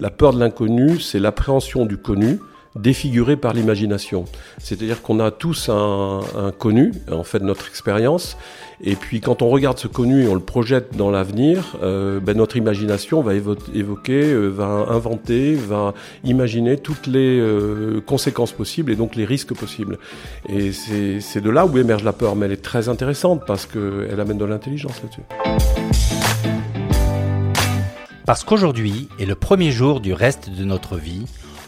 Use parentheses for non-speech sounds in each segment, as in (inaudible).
La peur de l'inconnu, c'est l'appréhension du connu défiguré par l'imagination. C'est-à-dire qu'on a tous un, connu, en fait, notre expérience. Et puis, quand on regarde ce connu et on le projette dans l'avenir, euh, ben, notre imagination va évoquer, euh, va inventer, va imaginer toutes les euh, conséquences possibles et donc les risques possibles. Et c'est de là où émerge la peur. Mais elle est très intéressante parce qu'elle amène de l'intelligence là-dessus. Parce qu'aujourd'hui est le premier jour du reste de notre vie,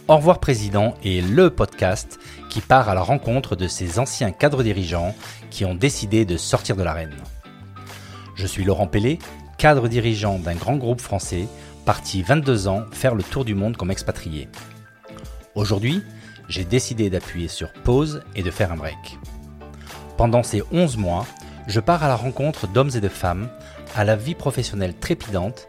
Au revoir Président est le podcast qui part à la rencontre de ces anciens cadres dirigeants qui ont décidé de sortir de l'arène. Je suis Laurent Pellet, cadre dirigeant d'un grand groupe français, parti 22 ans faire le tour du monde comme expatrié. Aujourd'hui, j'ai décidé d'appuyer sur pause et de faire un break. Pendant ces 11 mois, je pars à la rencontre d'hommes et de femmes à la vie professionnelle trépidante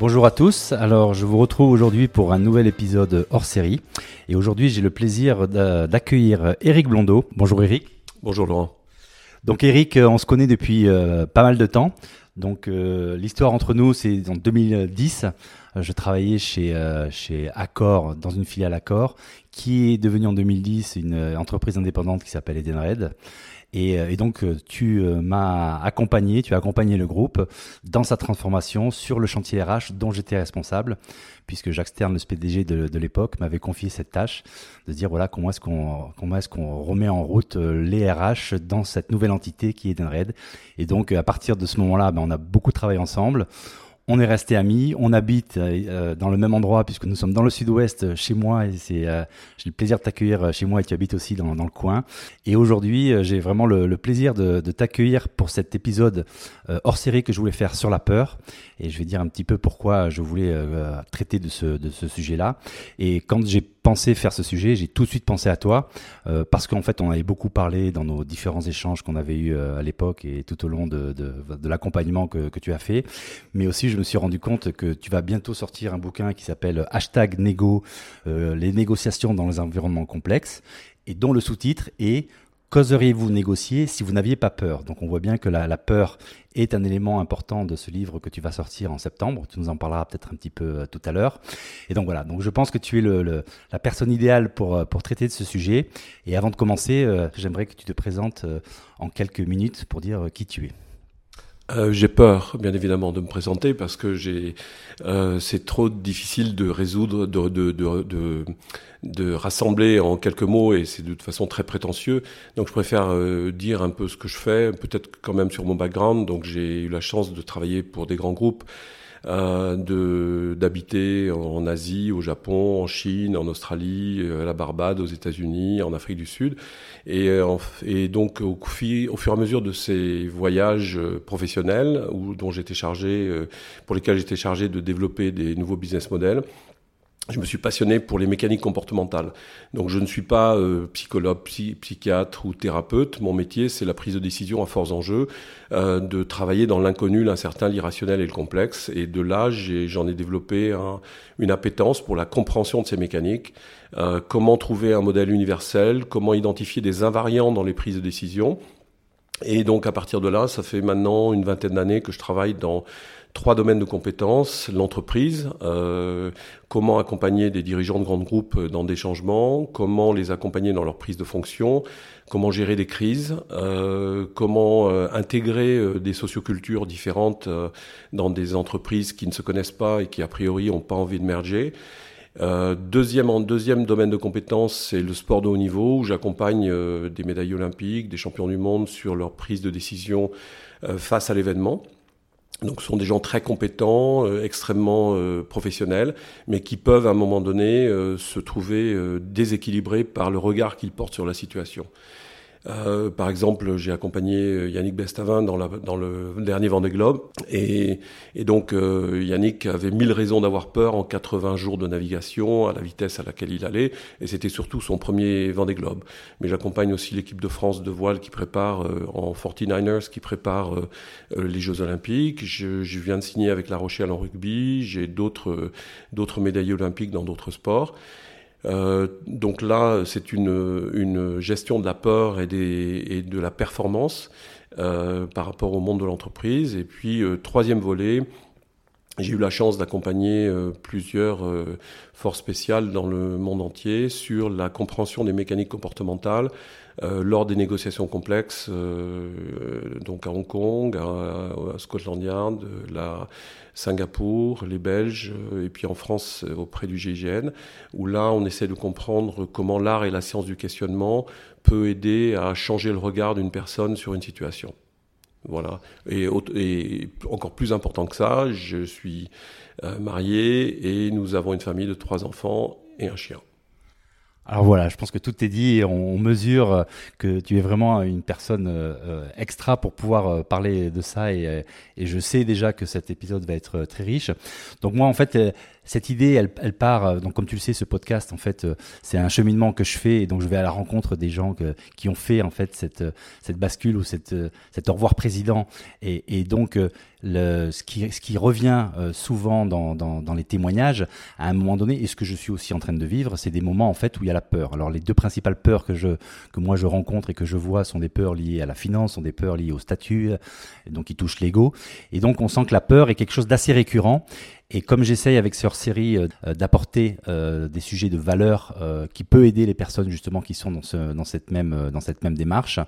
Bonjour à tous, alors je vous retrouve aujourd'hui pour un nouvel épisode hors série et aujourd'hui j'ai le plaisir d'accueillir Eric Blondeau. Bonjour Eric. Bonjour Laurent. Donc Eric, on se connaît depuis euh, pas mal de temps. Donc euh, l'histoire entre nous c'est en 2010. Je travaillais chez euh, chez Accor dans une filiale Accor qui est devenue en 2010 une entreprise indépendante qui s'appelle Edenred. Et, euh, et donc, euh, tu euh, m'as accompagné, tu as accompagné le groupe dans sa transformation sur le chantier RH dont j'étais responsable, puisque Jacques Stern, le PDG de, de l'époque, m'avait confié cette tâche de dire voilà comment est-ce qu'on comment est-ce qu'on remet en route les RH dans cette nouvelle entité qui est Denred. Et donc, à partir de ce moment-là, ben, on a beaucoup travaillé ensemble. On est resté amis, on habite euh, dans le même endroit puisque nous sommes dans le sud-ouest euh, chez moi et c'est euh, j'ai le plaisir de t'accueillir chez moi et tu habites aussi dans, dans le coin. Et aujourd'hui, j'ai vraiment le, le, plaisir de, de t'accueillir pour cet épisode hors série que je voulais faire sur la peur. Et je vais dire un petit peu pourquoi je voulais traiter de ce, de ce sujet-là. Et quand j'ai pensé faire ce sujet, j'ai tout de suite pensé à toi euh, parce qu'en fait, on avait beaucoup parlé dans nos différents échanges qu'on avait eu à l'époque et tout au long de, l'accompagnement que, que, tu as fait. Mais aussi, je me suis rendu compte que tu vas bientôt sortir un bouquin qui s'appelle Hashtag Négo, euh, les négociations dans les environnements complexes et dont le sous-titre est Qu'oseriez-vous négocier si vous n'aviez pas peur? Donc on voit bien que la, peur est un élément important de ce livre que tu vas sortir en septembre. Tu nous en parleras peut-être un petit peu euh, tout à l'heure. Et donc voilà, donc je pense que tu es le, le, la personne idéale pour, euh, pour traiter de ce sujet. Et avant de commencer, euh, j'aimerais que tu te présentes en quelques minutes pour dire qui tu es. Euh, j'ai peur, bien évidemment, de me présenter parce que euh, c'est trop difficile de résoudre, de, de, de, de, de rassembler en quelques mots et c'est de toute façon très prétentieux. Donc je préfère euh, dire un peu ce que je fais, peut-être quand même sur mon background. Donc j'ai eu la chance de travailler pour des grands groupes euh, d'habiter en Asie, au Japon, en Chine, en Australie, euh, à la Barbade, aux États-Unis, en Afrique du Sud. Et, euh, donc au, fur et à mesure de ces voyages professionnels dont j'étais chargé, pour lesquels j'étais chargé de développer des nouveaux business models, je me suis passionné pour les mécaniques comportementales. Donc je ne suis pas euh, psychologue, psychiatre ou thérapeute. Mon métier, c'est la prise de décision à forts enjeux, euh, de travailler dans l'inconnu, l'incertain, l'irrationnel et le complexe. Et de là, j'en ai, développé un, une appétence pour la compréhension de ces mécaniques. Euh, comment trouver un modèle universel, comment identifier des invariants dans les prises de décision. Et donc à partir de là, ça fait maintenant une vingtaine d'années que je travaille dans trois domaines de compétences, l'entreprise, euh, comment accompagner des dirigeants de grands groupes dans des changements, comment les accompagner dans leur prise de fonction, comment gérer des crises, euh, comment euh, intégrer des sociocultures différentes dans des entreprises qui ne se connaissent pas et qui a priori n'ont pas envie de merger. Deuxième, deuxième domaine de compétences, c'est le sport de haut niveau, où j'accompagne des médailles olympiques, des champions du monde sur leur prise de décision face à l'événement. Donc, ce sont des gens très compétents, euh, extrêmement euh, professionnels, mais qui peuvent à un moment donné euh, se trouver déséquilibrés par le regard qu'ils portent sur la situation. Euh, par exemple, j'ai accompagné Yannick Bestavin dans, la, dans le dernier Vendée Globe, et, et donc euh, Yannick avait mille raisons d'avoir peur en 80 jours de navigation à la vitesse à laquelle il allait, et c'était surtout son premier Vendée Globe. Mais j'accompagne aussi l'équipe de France de voile qui prépare euh, en 49ers, qui prépare euh, euh, les Jeux Olympiques. Je, je, viens de signer avec La Rochelle en rugby. J'ai d'autres médaillés olympiques dans d'autres sports. Euh, donc là, c'est une, une, gestion de la peur et, des, et de la performance euh, par rapport au monde de l'entreprise. Et puis, euh, troisième volet, j'ai eu la chance d'accompagner euh, plusieurs euh, forces spéciales dans le monde entier sur la compréhension des mécaniques comportementales euh, lors des négociations complexes, donc à Hong Kong, à, Scotland Yard, la Singapour, les Belges, et puis en France auprès du GIGN, où là on essaie de comprendre comment l'art et la science du questionnement peut aider à changer le regard d'une personne sur une situation. Voilà. Et, encore plus important que ça, je suis euh, marié et nous avons une famille de trois enfants et un chien. Alors voilà, je pense que tout est dit. On, mesure euh, que tu es vraiment une personne euh, extra pour pouvoir parler de ça et, je sais déjà que cet épisode va être très riche. Donc moi, en fait, cette idée, elle, elle, part, euh, donc comme tu le sais, ce podcast, en fait, euh, c'est un cheminement que je fais, et donc je vais à la rencontre des gens que, qui ont fait en fait cette, euh, cette bascule ou cette, cet au revoir président, et, et donc le, ce, qui, ce qui revient souvent dans, dans, dans, les témoignages, à un moment donné, et ce que je suis aussi en train de vivre, c'est des moments en fait où il y a la peur. Alors les deux principales peurs que je que moi je rencontre et que je vois sont des peurs liées à la finance, sont des peurs liées au statut, donc qui touchent l'ego, et donc on sent que la peur est quelque chose d'assez récurrent. Et comme j'essaye avec cette série euh, d'apporter euh, des sujets de valeur euh, qui peut aider les personnes justement qui sont dans, ce, dans cette même dans cette même démarche,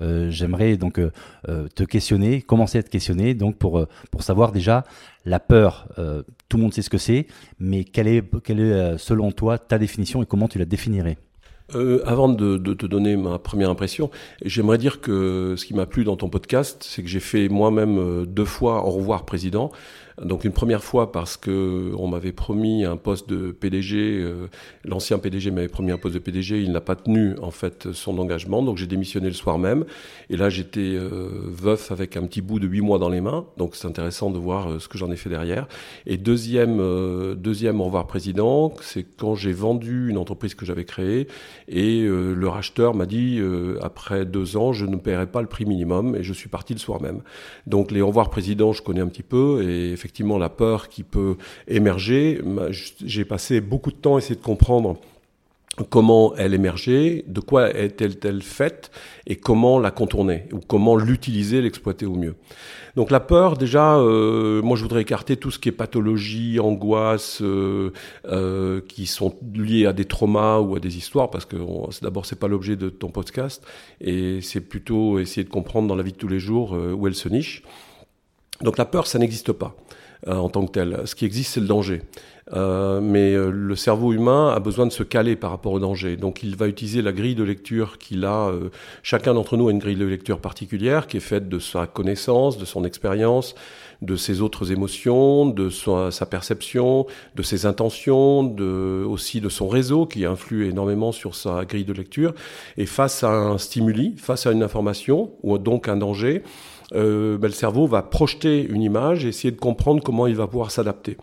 j'aimerais donc te questionner, commencer à te questionner donc pour pour savoir déjà la peur. tout le monde sait ce que c'est, mais quelle est quelle est selon toi ta définition et comment tu la définirais? Euh, avant de, de, te donner ma première impression, j'aimerais dire que ce qui m'a plu dans ton podcast, c'est que j'ai fait moi-même deux fois au revoir président. Donc une première fois parce que on m'avait promis un poste de PDG, euh, l'ancien PDG m'avait promis un poste de PDG, il n'a pas tenu en fait son engagement, donc j'ai démissionné le soir même. Et là j'étais euh, veuf avec un petit bout de huit mois dans les mains, donc c'est intéressant de voir euh, ce que j'en ai fait derrière. Et deuxième deuxième au revoir président, c'est quand j'ai vendu une entreprise que j'avais créée et le racheteur m'a dit après deux ans je ne paierai pas le prix minimum et je suis parti le soir même. Donc les au revoir président je connais un petit peu et effectivement la peur qui peut émerger. J'ai passé beaucoup de temps à essayer de comprendre comment elle émergeait, de quoi est-elle faite et comment la contourner ou comment l'utiliser, l'exploiter au mieux. Donc la peur, déjà, euh, moi je voudrais écarter tout ce qui est pathologie, angoisse, euh, euh, qui sont liées à des traumas ou à des histoires, parce que d'abord c'est pas l'objet de ton podcast, et c'est plutôt essayer de comprendre dans la vie de tous les jours où elle se niche. Donc la peur, ça n'existe pas. Euh, en tant que tel. Ce qui existe, c'est le danger. Euh, mais euh, le cerveau humain a besoin de se caler par rapport au danger. Donc il va utiliser la grille de lecture qu'il a. chacun d'entre nous a une grille de lecture particulière qui est faite de sa connaissance, de son expérience, de ses autres émotions, de sa, perception, de ses intentions, de, aussi de son réseau qui influe énormément sur sa grille de lecture. Et face à un stimuli, face à une information ou donc un danger, euh, ben, le cerveau va projeter une image et essayer de comprendre comment il va pouvoir s'adapter.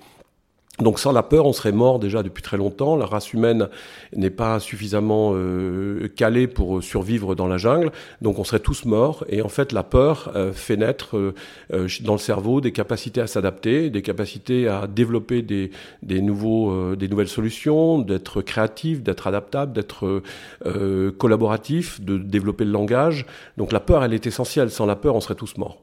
Donc sans la peur, on serait mort déjà depuis très longtemps. La race humaine n'est pas suffisamment euh, calée pour survivre dans la jungle, donc on serait tous morts. Et en fait, la peur euh, fait naître euh, dans le cerveau des capacités à s'adapter, des capacités à développer des, des nouveaux, des nouvelles solutions, d'être créatif, d'être adaptable, d'être collaboratif, de développer le langage. Donc la peur, elle est essentielle. Sans la peur, on serait tous morts.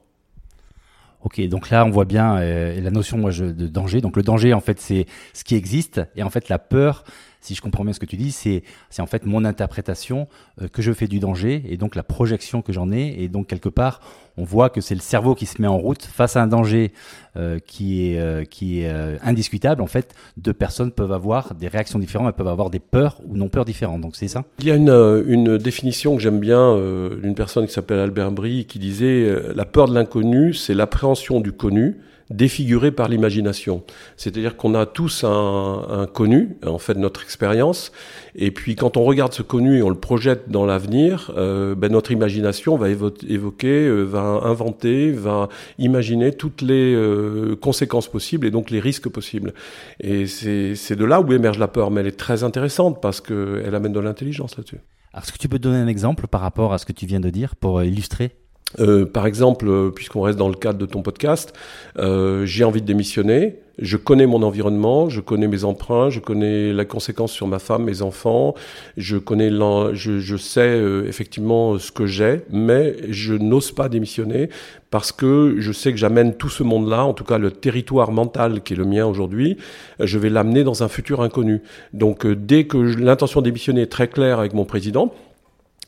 Ok, donc là on voit bien euh, la notion moi, de danger. Donc le danger en fait c'est ce qui existe et en fait la peur si je comprends bien ce que tu dis, c'est en fait mon interprétation euh, que je fais du danger et donc la projection que j'en ai. Et donc quelque part, on voit que c'est le cerveau qui se met en route face à un danger euh, qui est, euh, qui est indiscutable. En fait, deux personnes peuvent avoir des réactions différentes, elles peuvent avoir des peurs ou non peurs différentes. Donc c'est ça Il y a une, une définition que j'aime bien d'une personne qui s'appelle Albert Brie qui disait la peur de l'inconnu, c'est l'appréhension du connu défiguré par l'imagination. C'est-à-dire qu'on a tous un, un, connu, en fait, notre expérience, et puis quand on regarde ce connu et on le projette dans l'avenir, euh, ben, notre imagination va évoquer, euh, va inventer, va imaginer toutes les euh, conséquences possibles et donc les risques possibles. Et c'est de là où émerge la peur, mais elle est très intéressante parce qu'elle amène de l'intelligence là-dessus. Est-ce que tu peux donner un exemple par rapport à ce que tu viens de dire pour illustrer euh, par exemple, euh, puisqu'on reste dans le cadre de ton podcast, euh, j'ai envie de démissionner. Je connais mon environnement, je connais mes emprunts, je connais la conséquence sur ma femme, mes enfants, je connais, je, je sais euh, effectivement ce que j'ai, mais je n'ose pas démissionner parce que je sais que j'amène tout ce monde-là, en tout cas le territoire mental qui est le mien aujourd'hui, je vais l'amener dans un futur inconnu. Donc dès que l'intention de démissionner est très claire avec mon président,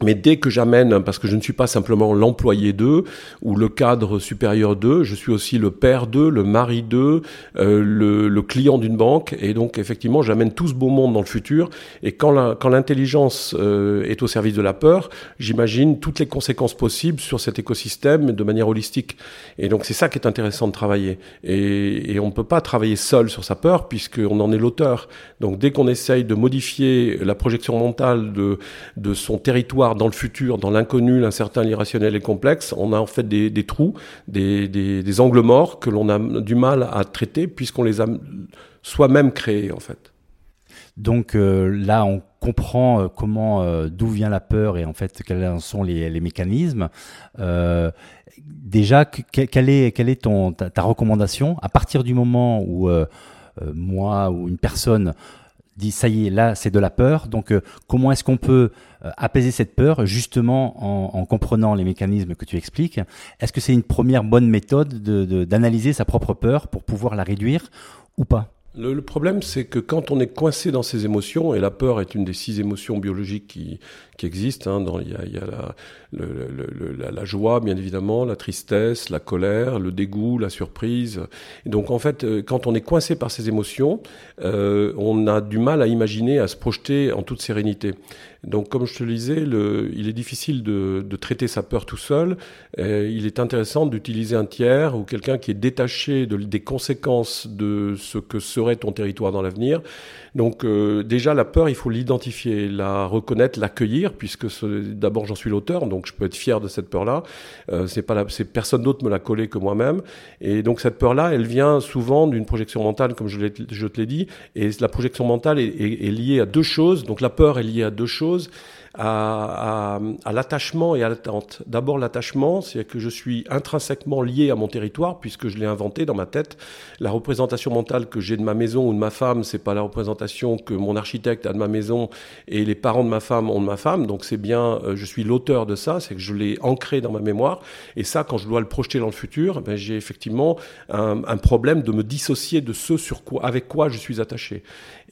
mais dès que j'amène, parce que je ne suis pas simplement l'employé d'eux ou le cadre supérieur d'eux, je suis aussi le père d'eux, le mari d'eux, euh, le, le, client d'une banque, et donc effectivement j'amène tout ce beau monde dans le futur. Et quand l'intelligence euh, est au service de la peur, j'imagine toutes les conséquences possibles sur cet écosystème de manière holistique. Et donc c'est ça qui est intéressant de travailler. Et, et on ne peut pas travailler seul sur sa peur puisqu'on en est l'auteur. Donc dès qu'on essaye de modifier la projection mentale de, de son territoire dans le futur, dans l'inconnu, l'incertain, l'irrationnel et complexe, on a en fait des, trous, des, angles morts que l'on a du mal à traiter puisqu'on les a soi-même créés en fait. Donc euh, là, on comprend euh, comment, euh, d'où vient la peur et en fait quels sont les, mécanismes. déjà, quelle est, quelle est ton, ta, recommandation? À partir du moment où moi ou une personne dit ça y est, là c'est de la peur. Donc comment est-ce qu'on peut euh, apaiser cette peur justement en, comprenant les mécanismes que tu expliques? Est-ce que c'est une première bonne méthode d'analyser de, sa propre peur pour pouvoir la réduire ou pas? Le, problème, c'est que quand on est coincé dans ses émotions, et la peur est une des six émotions biologiques qui, qui existent, hein, dans, il y a, il y a la, le, la, la, joie, bien évidemment, la tristesse, la colère, le dégoût, la surprise. Et donc, en fait, euh, quand on est coincé par ces émotions, euh, on a du mal à imaginer, à se projeter en toute sérénité. Donc, comme je te le disais, le, il est difficile de, de, traiter sa peur tout seul. Euh, il est intéressant d'utiliser un tiers ou quelqu'un qui est détaché de, des conséquences de ce que serait ton territoire dans l'avenir. Donc, euh, déjà, la peur, il faut l'identifier, la reconnaître, l'accueillir, puisque d'abord j'en suis l'auteur, donc je peux être fier de cette peur-là. Euh, c'est pas, c'est personne d'autre me l'a collé que moi-même. Et donc cette peur-là, elle vient souvent d'une projection mentale, comme je, te l'ai dit. Et la projection mentale est, est liée à deux choses. Donc la peur est liée à deux choses à, l'attachement et à l'attente. D'abord l'attachement, c'est que je suis intrinsèquement lié à mon territoire puisque je l'ai inventé dans ma tête. La représentation mentale que j'ai de ma maison ou de ma femme, c'est pas la représentation que mon architecte a de ma maison et les parents de ma femme ont de ma femme. Donc c'est bien, euh, je suis l'auteur de ça, c'est que je l'ai ancré dans ma mémoire. Et ça, quand je dois le projeter dans le futur, ben, j'ai effectivement un, un, problème de me dissocier de ce sur quoi, avec quoi je suis attaché.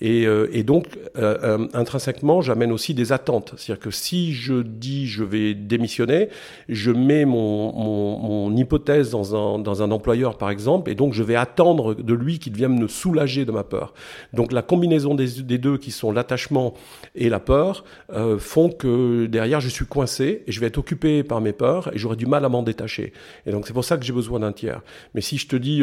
Et, euh, et donc, euh, euh, intrinsèquement, j'amène aussi des attentes. C'est-à-dire que si je dis je vais démissionner, je mets mon, mon, mon hypothèse dans un, dans un employeur, par exemple, et donc je vais attendre de lui qu'il vienne me soulager de ma peur. Donc la combinaison des, deux, qui sont l'attachement et la peur, euh, font que derrière, je suis coincé et je vais être occupé par mes peurs et j'aurai du mal à m'en détacher. Et donc c'est pour ça que j'ai besoin d'un tiers. Mais si je te dis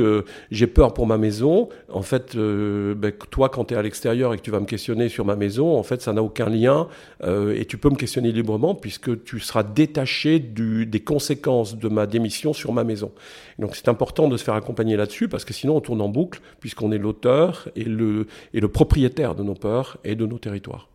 j'ai peur pour ma maison, en fait, ben, toi, quand tu es à l'extérieur, et que tu vas me questionner sur ma maison, en fait, ça n'a aucun lien euh, et tu peux me questionner librement puisque tu seras détaché du, des conséquences de ma démission sur ma maison. Donc c'est important de se faire accompagner là-dessus parce que sinon on tourne en boucle puisqu'on est l'auteur et le, et le propriétaire de nos peurs et de nos territoires.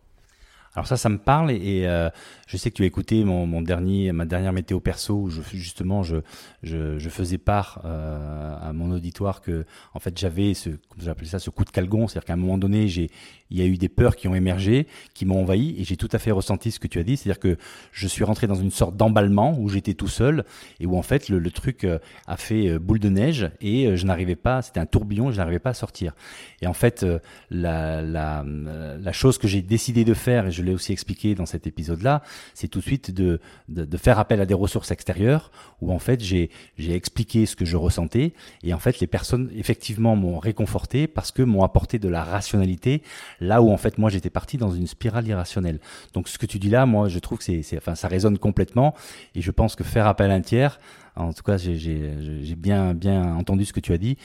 Alors ça, ça me parle et, euh, je sais que tu as écouté mon, mon, dernier, ma dernière météo perso où je, justement je, je, je faisais part euh, à mon auditoire que en fait j'avais ce, comme j'appelais ça, ce coup de calgon, c'est-à-dire qu'à un moment donné, j'ai, il y a eu des peurs qui ont émergé, qui m'ont envahi et j'ai tout à fait ressenti ce que tu as dit, c'est-à-dire que je suis rentré dans une sorte d'emballement où j'étais tout seul et où en fait le, truc euh, a fait boule de neige et je n'arrivais pas, c'était un tourbillon, je n'arrivais pas à sortir. Et en fait, la, la, la chose que j'ai décidé de faire et je je l'ai aussi expliqué dans cet épisode-là, c'est tout de suite de, de, faire appel à des ressources extérieures où en fait j'ai expliqué ce que je ressentais et en fait les personnes effectivement m'ont réconforté parce que m'ont apporté de la rationalité là où en fait moi j'étais parti dans une spirale irrationnelle. Donc ce que tu dis là, moi je trouve que c'est enfin ça résonne complètement et je pense que faire appel à un tiers En tout cas, j'ai bien, bien entendu ce que tu as dit.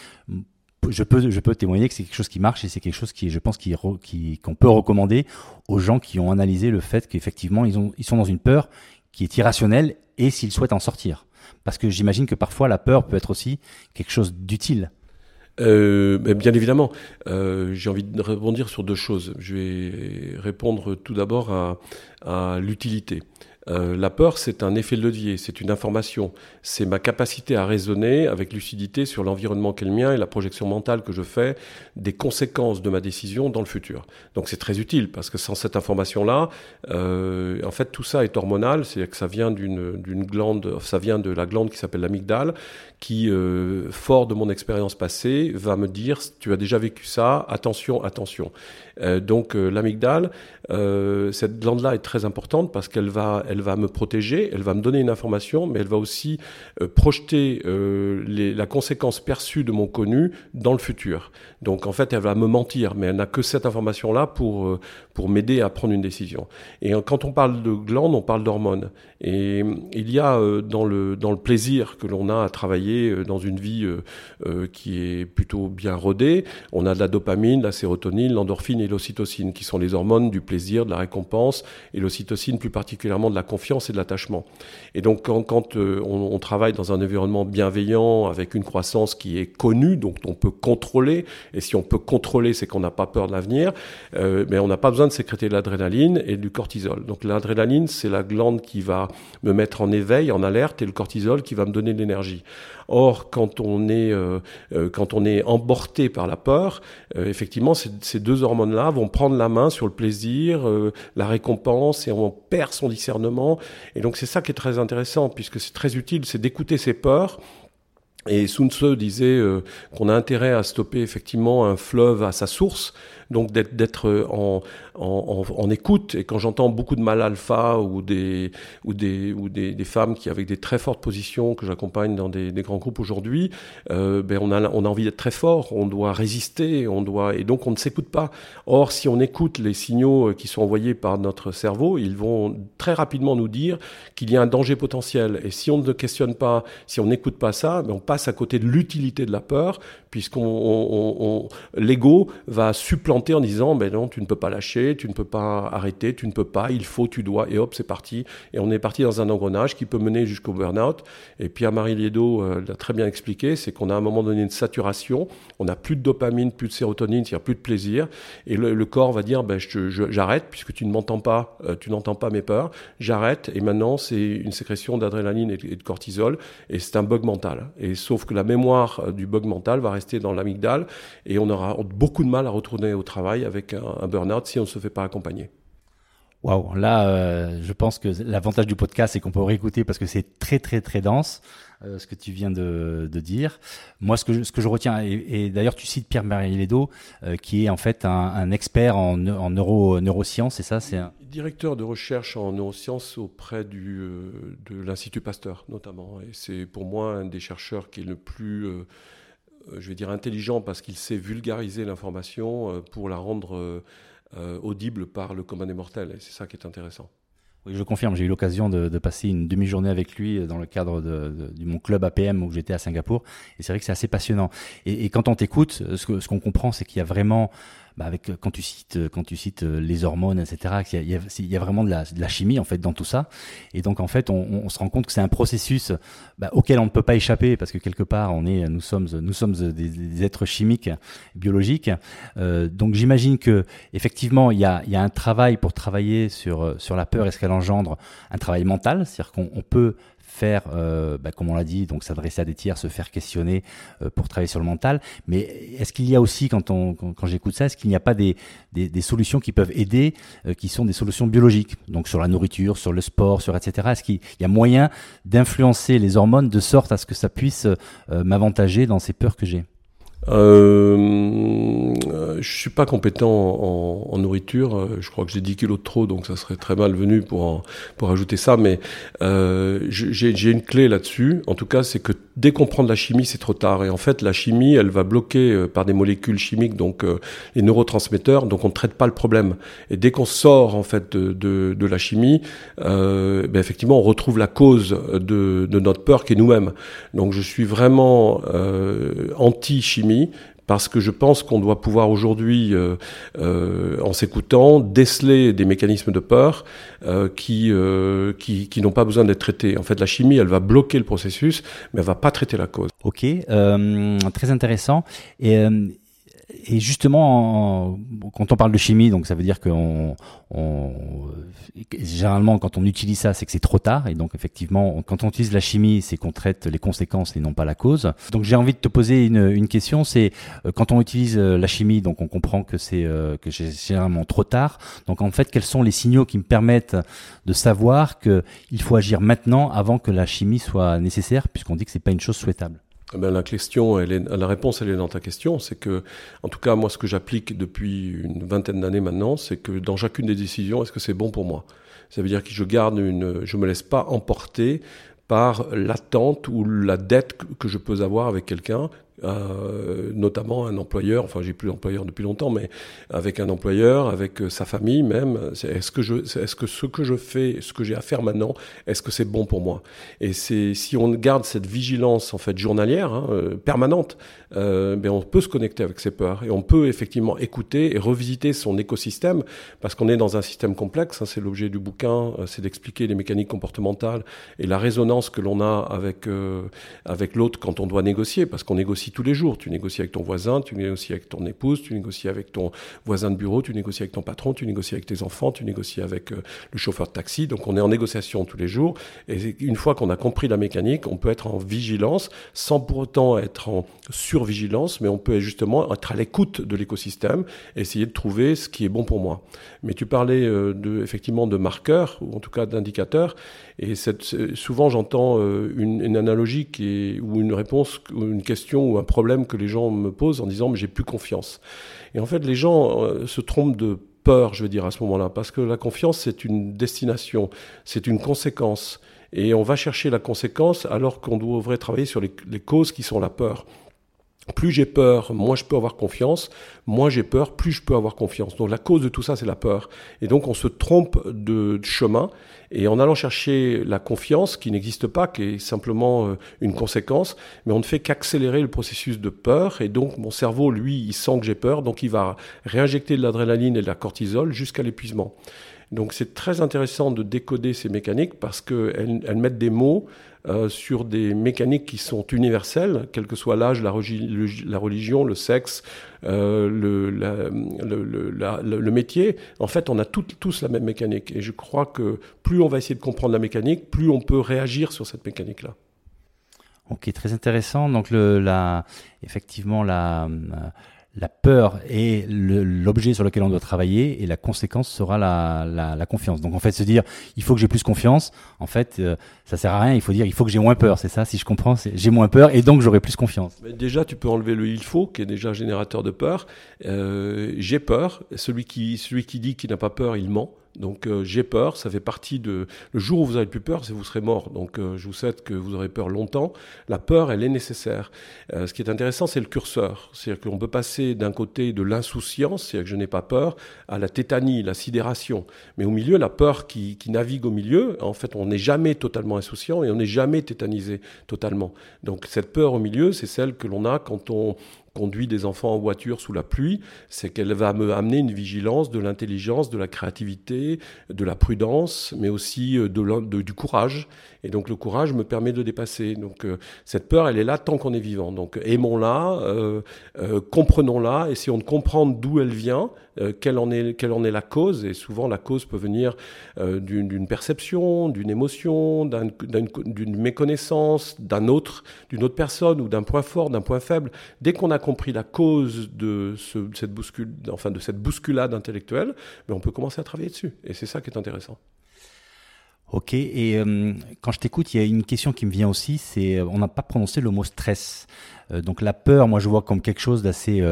Je peux, je peux témoigner que c'est quelque chose qui marche et c'est quelque chose qui, je pense, qui, qu'on peut recommander aux gens qui ont analysé le fait qu'effectivement, ils, ont, ils sont dans une peur qui est irrationnelle et s'ils souhaitent en sortir. Parce que j'imagine que parfois la peur peut être aussi quelque chose d'utile. Euh, bien évidemment, euh, j'ai envie de rebondir sur deux choses. Je vais répondre tout d'abord à l'utilité. Euh, la peur, c'est un effet de levier, c'est une information, c'est ma capacité à raisonner avec lucidité sur l'environnement qu'est le mien et la projection mentale que je fais des conséquences de ma décision dans le futur. Donc c'est très utile parce que sans cette information-là, euh, en fait tout ça est hormonal, c'est-à-dire que ça vient d'une glande, ça vient de la glande qui s'appelle l'amygdale, qui, euh, fort de mon expérience passée, va me dire tu as déjà vécu ça, attention, attention. Donc l'amygdale, cette glande-là est très importante parce qu'elle va, elle va me protéger, elle va me donner une information, mais elle va aussi projeter les, la conséquence perçue de mon connu dans le futur. Donc en fait, elle va me mentir, mais elle n'a que cette information-là pour pour m'aider à prendre une décision. Et quand on parle de glande, on parle d'hormones. Et il y a dans le dans le plaisir que l'on a à travailler dans une vie qui est plutôt bien rodée, on a de la dopamine, la sérotonine, l'endorphine et l'ocytocine, qui sont les hormones du plaisir, de la récompense, et l'ocytocine plus particulièrement de la confiance et de l'attachement. Et donc quand, euh, on, travaille dans un environnement bienveillant, avec une croissance qui est connue, donc on peut contrôler, et si on peut contrôler, c'est qu'on n'a pas peur de l'avenir, euh, mais on n'a pas besoin de sécréter de l'adrénaline et du cortisol. Donc l'adrénaline, c'est la glande qui va me mettre en éveil, en alerte, et le cortisol qui va me donner de l'énergie. Or, quand on est, euh, euh quand on est emporté par la peur, euh, effectivement, ces, deux hormones-là vont prendre la main sur le plaisir, la récompense, et on perd son discernement. Et donc, c'est ça qui est très intéressant, puisque c'est très utile, c'est d'écouter ses peurs et Sun Tzu disait qu'on a intérêt à stopper effectivement un fleuve à sa source, donc d'être en, en, en, écoute. Et quand j'entends beaucoup de mal alpha ou des ou des ou des, femmes qui avec des très fortes positions que j'accompagne dans des, grands groupes aujourd'hui, euh, ben on a on a envie d'être très fort, on doit résister, on doit et donc on ne s'écoute pas. Or si on écoute les signaux euh, qui sont envoyés par notre cerveau, ils vont très rapidement nous dire qu'il y a un danger potentiel. Et si on ne questionne pas, si on n'écoute pas ça, ben on passe à côté de l'utilité de la peur, puisqu'on on, l'ego va supplanter en disant ben non, tu ne peux pas lâcher, tu ne peux pas arrêter, tu ne peux pas, il faut, tu dois, et hop, c'est parti. Et on est parti dans un engrenage qui peut mener jusqu'au burn-out. Et Pierre-Marie Liedo euh, l'a très bien expliqué, c'est qu'on a à un moment donné une saturation, on n'a plus de dopamine, plus de sérotonine, c'est-à-dire plus de plaisir, et le, corps va dire ben j'arrête puisque tu ne m'entends pas, euh, tu n'entends pas mes peurs, j'arrête. Et maintenant c'est une sécrétion d'adrénaline et, de cortisol, et c'est un bug mental. Et sauf que la mémoire euh, du bug mental va rester dans l'amygdale et on aura beaucoup de mal à retourner au travail avec un, burn-out si on ne se fait pas accompagner. Waouh, là, euh, je pense que l'avantage du podcast, c'est qu'on peut réécouter parce que c'est très, très, très dense, euh, ce que tu viens de, de, dire. Moi, ce que je, ce que je retiens, et, d'ailleurs, tu cites Pierre-Marie Ledo, qui est en fait un, un expert en, en neuro, neurosciences, c'est ça c'est un... Directeur de recherche en neurosciences auprès du, de l'Institut Pasteur, notamment. Et c'est pour moi un des chercheurs qui est le plus euh, je vais dire intelligent parce qu'il sait vulgariser l'information euh, pour la rendre euh, audible par le commun des mortels. Et c'est ça qui est intéressant. Oui, je confirme, j'ai eu l'occasion de, passer une demi-journée avec lui dans le cadre de, mon club APM où j'étais à Singapour. Et c'est vrai que c'est assez passionnant. Et, quand on t'écoute, ce qu'on comprend, c'est qu'il y a vraiment bah avec quand tu cites quand tu cites les hormones, etc. Il y a, vraiment de la, chimie en fait dans tout ça. Et donc en fait, on, se rend compte que c'est un processus bah, auquel on ne peut pas échapper parce que quelque part, on est, nous sommes, nous sommes des, êtres chimiques, biologiques. Euh, donc j'imagine que effectivement, il y a, y a un travail pour travailler sur sur la peur et ce qu'elle engendre, un travail mental, c'est-à-dire qu'on peut faire, euh, bah, comme on l'a dit, donc s'adresser à des tiers, se faire questionner euh, pour travailler sur le mental. Mais est-ce qu'il y a aussi, quand, on, quand, j'écoute ça, est-ce qu'il n'y a pas des, des, solutions qui peuvent aider, euh, qui sont des solutions biologiques, donc sur la nourriture, sur le sport, sur etc. Est-ce qu'il y a moyen d'influencer les hormones de sorte à ce que ça puisse m'avantager dans ces peurs que j'ai? Euh, je suis pas compétent en, en, nourriture. Je crois que j'ai 10 kilos de trop, donc ça serait très mal venu pour pour ajouter ça. Mais euh, j'ai une clé là-dessus. En tout cas, c'est que dès qu'on prend de la chimie, c'est trop tard. Et en fait, la chimie, elle va bloquer euh, par des molécules chimiques, donc euh, les neurotransmetteurs, donc on ne traite pas le problème. Et dès qu'on sort en fait de, de, de la chimie, euh, ben effectivement, on retrouve la cause de, de notre peur qui est nous-mêmes. Donc je suis vraiment euh, parce que je pense qu'on doit pouvoir aujourd'hui, euh, euh, en s'écoutant, déceler des mécanismes de peur euh, qui, qui, n'ont pas besoin d'être traités. En fait, la chimie, elle va bloquer le processus, mais elle va pas traiter la cause. Ok, très intéressant. Et justement, en, quand on parle de chimie, donc ça veut dire que on, on, généralement, quand on utilise ça, c'est que c'est trop tard. Et donc, effectivement, quand on utilise la chimie, c'est qu'on traite les conséquences et non pas la cause. Donc, j'ai envie de te poser une, une question. C'est euh, quand on utilise euh, la chimie, donc on comprend que c'est euh, que généralement trop tard. Donc, en fait, quels sont les signaux qui me permettent de savoir que il faut agir maintenant avant que la chimie soit nécessaire, puisqu'on dit que c'est pas une chose souhaitable? Eh ben, la question, elle est, la réponse, elle est dans ta question. C'est que, en tout cas, moi, ce que j'applique depuis une vingtaine d'années maintenant, c'est que dans chacune des décisions, est-ce que c'est bon pour moi? Ça veut dire que je garde une, je me laisse pas emporter par l'attente ou la dette que je peux avoir avec quelqu'un, notamment un employeur, enfin j'ai plus d'employeur depuis longtemps, mais avec un employeur, avec euh, sa famille même, est-ce que je, est-ce que ce que je fais, ce que j'ai à faire maintenant, est-ce que c'est bon pour moi? Et c'est si on garde cette vigilance en fait journalière, hein, euh, permanente, euh, ben on peut se connecter avec ses peurs et on peut effectivement écouter et revisiter son écosystème parce qu'on est dans un système complexe. Hein, c'est l'objet du bouquin, euh, c'est d'expliquer les mécaniques comportementales et la résonance que l'on a avec euh, avec l'autre quand on doit négocier, parce qu'on négocie tous les jours. Tu négocies avec ton voisin, tu négocies avec ton épouse, tu négocies avec ton voisin de bureau, tu négocies avec ton patron, tu négocies avec tes enfants, tu négocies avec euh, le chauffeur de taxi. Donc on est en négociation tous les jours. Et une fois qu'on a compris la mécanique, on peut être en vigilance sans pour autant être en survigilance, mais on peut justement être à l'écoute de l'écosystème et essayer de trouver ce qui est bon pour moi. Mais tu parlais euh, de, effectivement de marqueurs, ou en tout cas d'indicateurs, et souvent j'entends euh, une, analogie ou une réponse, ou une question un problème que les gens me posent en disant mais j'ai plus confiance. Et en fait les gens euh, se trompent de peur, je veux dire, à ce moment-là, parce que la confiance c'est une destination, c'est une conséquence. Et on va chercher la conséquence alors qu'on devrait travailler sur les causes qui sont la peur plus j'ai peur, moins je peux avoir confiance, moins j'ai peur, plus je peux avoir confiance. Donc la cause de tout ça, c'est la peur. Et donc on se trompe de, chemin, et en allant chercher la confiance, qui n'existe pas, qui est simplement euh, une conséquence, mais on ne fait qu'accélérer le processus de peur, et donc mon cerveau, lui, il sent que j'ai peur, donc il va réinjecter de l'adrénaline et de la cortisol jusqu'à l'épuisement. Donc c'est très intéressant de décoder ces mécaniques parce qu'elles elles mettent des mots euh, sur des mécaniques qui sont universelles, quel que soit l'âge, la, religion, le sexe, euh, le, métier. En fait, on a tous la même mécanique. Et je crois que plus on va essayer de comprendre la mécanique, plus on peut réagir sur cette mécanique-là. Ok, très intéressant. Donc, effectivement, la, la peur est l'objet sur lequel on doit travailler et la conséquence sera la, confiance. Donc en fait, se dire il faut que j'ai plus confiance, en fait, euh, ça sert à rien. Il faut dire il faut que j'ai moins peur. C'est ça, si je comprends, j'ai moins peur et donc j'aurai plus confiance. Mais déjà, tu peux enlever le il faut qui est déjà générateur de peur. Euh, j'ai peur. Celui qui celui qui dit qu'il n'a pas peur, il ment. Donc euh, j'ai peur, ça fait partie de... Le jour où vous avez plus peur, c'est vous serez mort. Donc euh, je vous souhaite que vous aurez peur longtemps. La peur, elle est nécessaire. Euh, ce qui est intéressant, c'est le curseur. C'est-à-dire qu'on peut passer d'un côté de l'insouciance, c'est-à-dire que je n'ai pas peur, à la tétanie, la sidération. Mais au milieu, la peur qui, qui navigue au milieu, en fait, on n'est jamais totalement insouciant et on n'est jamais tétanisé totalement. Donc cette peur au milieu, c'est celle que l'on a quand on conduit des enfants en voiture sous la pluie, c'est qu'elle va me amener une vigilance, de l'intelligence, de la créativité, de la prudence, mais aussi euh, de, du courage. Et donc le courage me permet de dépasser. Donc euh, cette peur, elle est là tant qu'on est vivant. Donc aimons-la, euh, comprenons-la, essayons de comprendre d'où elle vient, euh, quelle, en est, la cause? Et souvent la cause peut venir euh, d'une perception, d'une émotion, d'une méconnaissance, d'un autre, d'une autre personne ou d'un point fort, d'un point faible. Dès qu'on a compris la cause de, ce, cette, bousculade intellectuelle, mais ben, on peut commencer à travailler dessus. Et c'est ça qui est intéressant. Ok, et euh, quand je t'écoute, il y a une question qui me vient aussi, c'est on n'a pas prononcé le mot stress. Donc la peur, moi je vois comme quelque chose d'assez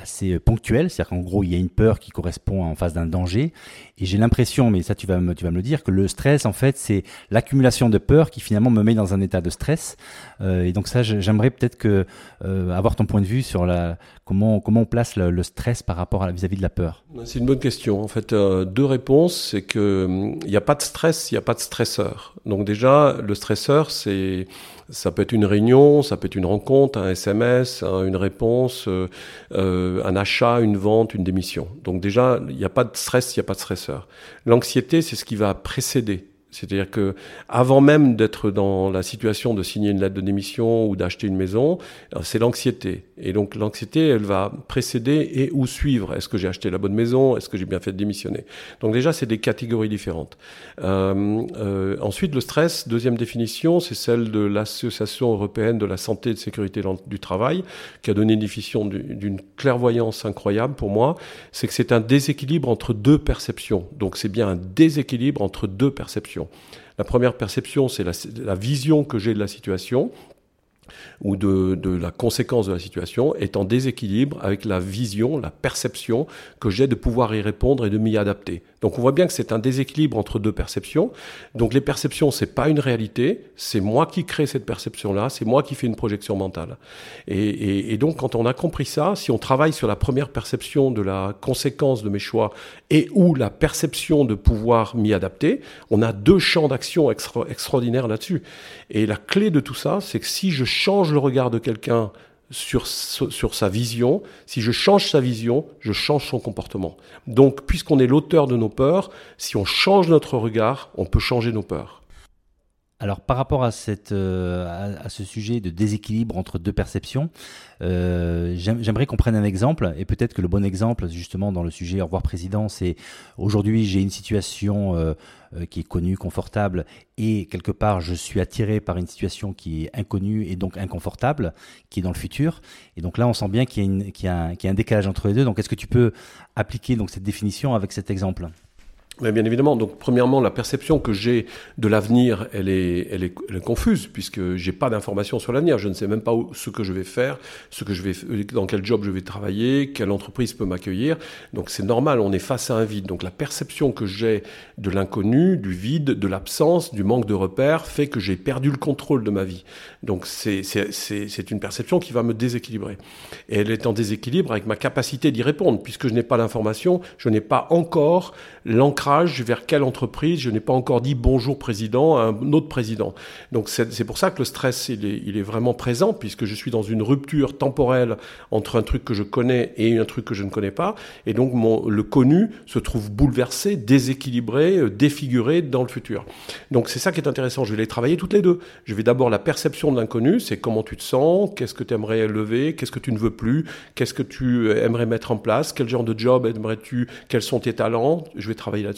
assez ponctuel, c'est-à-dire qu'en gros il y a une peur qui correspond en face d'un danger, et j'ai l'impression, mais ça tu vas me, tu vas me le dire, que le stress en fait c'est l'accumulation de peur qui finalement me met dans un état de stress, euh, et donc ça j'aimerais peut-être euh, avoir ton point de vue sur la comment comment on place le, stress par rapport à vis-à-vis de la peur. C'est une bonne question. En fait, euh, deux réponses, c'est que hum, il n'y a pas de stress, il n'y a pas de stresseur. Donc déjà le stresseur c'est ça peut être une réunion, ça peut être une rencontre, un SMS, une réponse, euh, euh, un achat, une vente, une démission. Donc déjà, il n'y a pas de stress, il n'y a pas de stresseur. L'anxiété, c'est ce qui va précéder c'est-à-dire que avant même d'être dans la situation de signer une lettre de démission ou d'acheter une maison, euh, c'est l'anxiété. Et donc l'anxiété, elle va précéder et ou suivre. Est-ce que j'ai acheté la bonne maison? Est-ce que j'ai bien fait de démissionner? Donc déjà, c'est des catégories différentes. Euh, euh, ensuite, le stress, deuxième définition, c'est celle de l'Association européenne de la santé et de sécurité du travail, qui a donné une définition d'une clairvoyance incroyable pour moi. C'est que c'est un déséquilibre entre deux perceptions. Donc c'est bien un déséquilibre entre deux perceptions. La première perception, c'est la, vision que j'ai de la situation ou de, de, la conséquence de la situation est en déséquilibre avec la vision, la perception que j'ai de pouvoir y répondre et de m'y adapter. Donc on voit bien que c'est un déséquilibre entre deux perceptions. Donc les perceptions, c'est pas une réalité, c'est moi qui crée cette perception-là, c'est moi qui fais une projection mentale. Et, et, donc quand on a compris ça, si on travaille sur la première perception de la conséquence de mes choix et ou la perception de pouvoir m'y adapter, on a deux champs d'action extraordinaires là-dessus. Et la clé de tout ça, c'est que si je change le regard de quelqu'un sur, sur sa vision, si je change sa vision, je change son comportement. Donc, puisqu'on est l'auteur de nos peurs, si on change notre regard, on peut changer nos peurs. Alors par rapport euh, à, ce sujet de déséquilibre entre deux perceptions, euh, j'aimerais qu'on prenne un exemple, et peut-être que le bon exemple justement dans le sujet au revoir président, c'est aujourd'hui j'ai une situation euh, qui est connue, confortable, et quelque part je suis attiré par une situation qui est inconnue et donc inconfortable, qui est dans le futur. Et donc là on sent bien qu'il y, y, a un décalage entre les deux. Donc est-ce que tu peux appliquer donc cette définition avec cet exemple? Mais bien évidemment, donc premièrement, la perception que j'ai de l'avenir, elle est, elle, est, elle est confuse puisque j'ai pas d'informations sur l'avenir. Je ne sais même pas où, ce que je vais faire, ce que je vais, dans quel job je vais travailler, quelle entreprise peut m'accueillir. Donc c'est normal, on est face à un vide. Donc la perception que j'ai de l'inconnu, du vide, de l'absence, du manque de repères, fait que j'ai perdu le contrôle de ma vie. Donc c'est c'est une perception qui va me déséquilibrer. Et elle est en déséquilibre avec ma capacité d'y répondre puisque je n'ai pas l'information, je n'ai pas encore l'ancrage vers quelle entreprise. Je n'ai pas encore dit bonjour président à un autre président. Donc c'est pour ça que le stress, il est, il est vraiment présent, puisque je suis dans une rupture temporelle entre un truc que je connais et un truc que je ne connais pas. Et donc mon, le connu se trouve bouleversé, déséquilibré, euh, défiguré dans le futur. Donc c'est ça qui est intéressant. Je vais les travailler toutes les deux. Je vais d'abord la perception de l'inconnu, c'est comment tu te sens, qu'est-ce que tu aimerais lever, qu'est-ce que tu ne veux plus, qu'est-ce que tu aimerais mettre en place, quel genre de job aimerais-tu, quels sont tes talents. Je vais travailler là-dessus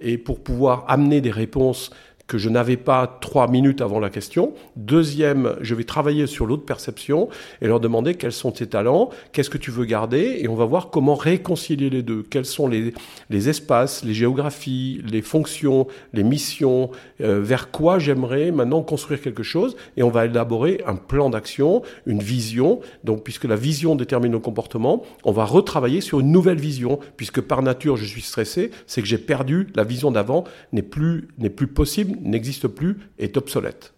et pour pouvoir amener des réponses que je n'avais pas trois minutes avant la question. Deuxième, je vais travailler sur l'autre perception et leur demander quels sont tes talents, qu'est-ce que tu veux garder, et on va voir comment réconcilier les deux. Quels sont les, les espaces, les géographies, les fonctions, les missions, euh, vers quoi j'aimerais maintenant construire quelque chose, et on va élaborer un plan d'action, une vision. Donc, puisque la vision détermine nos comportements, on va retravailler sur une nouvelle vision, puisque par nature je suis stressé, c'est que j'ai perdu la vision d'avant, n'est plus n'est plus possible n'existe plus, est obsolète.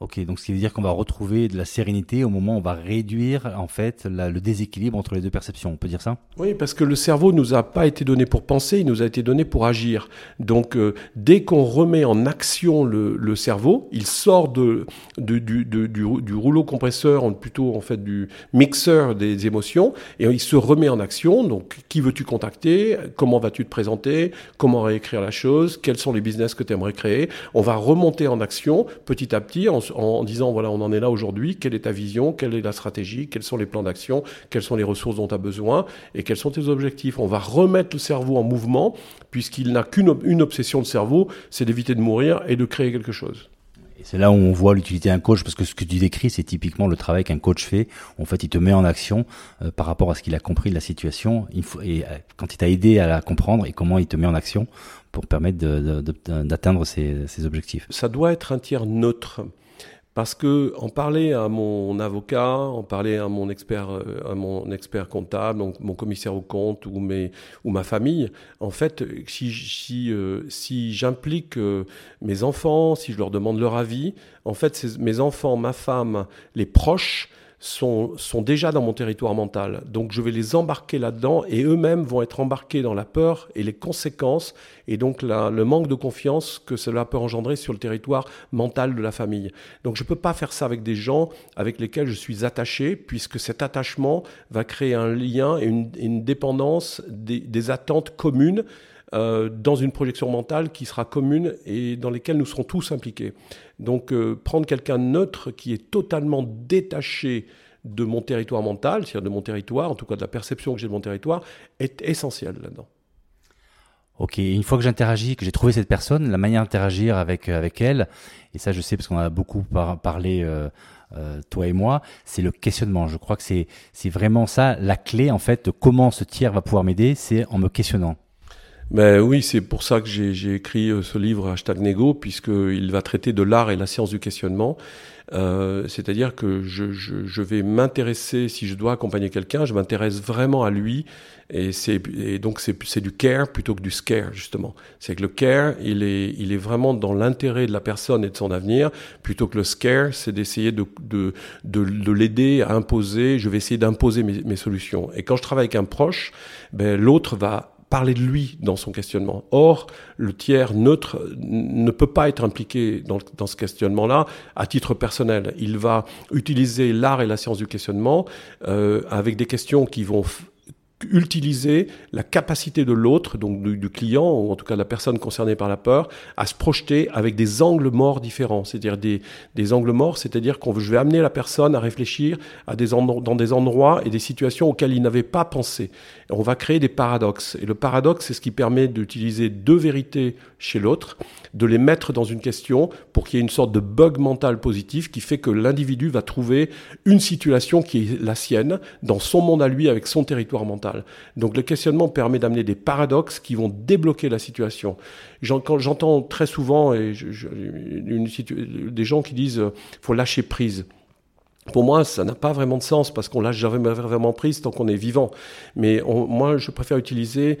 Ok, donc ce qui veut dire qu'on va retrouver de la sérénité au moment où on va réduire en fait le déséquilibre entre les deux perceptions. On peut dire ça? Oui, parce que le cerveau nous a pas été donné pour penser, il nous a été donné pour agir. Donc euh, dès qu'on remet en action le, cerveau, il sort de, du, rouleau compresseur, plutôt en fait du mixeur des émotions, et il se remet en action. Donc qui veux-tu contacter? Comment vas-tu te présenter? Comment réécrire la chose? Quels sont les business que tu aimerais créer? On va remonter en action petit à petit en en disant voilà, on en est là aujourd'hui, quelle est ta vision, quelle est la stratégie, quels sont les plans d'action, quelles sont les ressources dont tu as besoin et quels sont tes objectifs. On va remettre le cerveau en mouvement puisqu'il n'a qu'une obsession de cerveau, c'est d'éviter de mourir et de créer quelque chose. Et c'est là où on voit l'utilité d'un coach, parce que ce que tu décris, c'est typiquement le travail qu'un coach fait. En fait, il te met en action euh, par rapport à ce qu'il a compris de la situation, il faut, et euh, quand il t'a aidé à la comprendre, et comment il te met en action pour permettre d'atteindre ses, ses objectifs. Ça doit être un tiers neutre parce que en parler à mon avocat, en parler à mon expert, euh, à mon expert comptable, mon commissaire au compte ou ma famille, en fait, si euh, j'implique euh, mes enfants, si je leur demande leur avis, en fait, mes enfants, ma femme, les proches sont, sont déjà dans mon territoire mental. Donc je vais les embarquer là-dedans et eux-mêmes vont être embarqués dans la peur et les conséquences et donc le manque de confiance que cela peut engendrer sur le territoire mental de la famille. Donc je ne peux pas faire ça avec des gens avec lesquels je suis attaché puisque cet attachement va créer un lien et une, dépendance des attentes communes euh, dans une projection mentale qui sera commune et dans lesquelles nous serons tous impliqués. Donc euh, prendre quelqu'un neutre qui est totalement détaché de mon territoire mental, c'est-à-dire de mon territoire, en tout cas de la perception que j'ai de mon territoire, est essentiel là-dedans. Ok, une fois que j'interagis, que j'ai trouvé cette personne, la manière d'interagir avec euh, avec elle, et ça je sais parce qu'on a beaucoup parlé toi et moi, c'est le questionnement. Je crois que c'est c'est vraiment ça la clé en fait de comment ce tiers va pouvoir m'aider, c'est en me questionnant. Ben oui, c'est pour ça que j'ai écrit euh, ce livre Hashtag Nego, puisqu'il va traiter de l'art et la science du questionnement. Euh, C'est-à-dire que je, je, je vais m'intéresser, si je dois accompagner quelqu'un, je m'intéresse vraiment à lui. Et, et donc c'est du care plutôt que du scare, justement. C'est que le care, il est, il est vraiment dans l'intérêt de la personne et de son avenir, plutôt que le scare, c'est d'essayer de, de, de, de l'aider à imposer, je vais essayer d'imposer mes, mes solutions. Et quand je travaille avec un proche, ben, l'autre va parler de lui dans son questionnement. Or, le tiers neutre ne peut pas être impliqué dans, ce questionnement-là à titre personnel. Il va utiliser l'art et la science du questionnement euh, avec des questions qui vont utiliser la capacité de l'autre, donc du, client, ou en tout cas de la personne concernée par la peur, à se projeter avec des angles morts différents. C'est-à-dire des, angles morts, c'est-à-dire qu'on je vais amener la personne à réfléchir à dans des endroits et des situations auxquelles il n'avait pas pensé. On va créer des paradoxes. Et le paradoxe, c'est ce qui permet d'utiliser deux vérités chez l'autre, de les mettre dans une question pour qu'il y ait une sorte de bug mental positif qui fait que l'individu va trouver une situation qui est la sienne, dans son monde à lui, avec son territoire mental. Donc le questionnement permet d'amener des paradoxes qui vont débloquer la situation. J'entends très souvent des gens qui disent euh, faut lâcher prise. Pour moi, ça n'a pas vraiment de sens parce qu'on lâche jamais vraiment prise tant qu'on est vivant. Mais moi, je préfère utiliser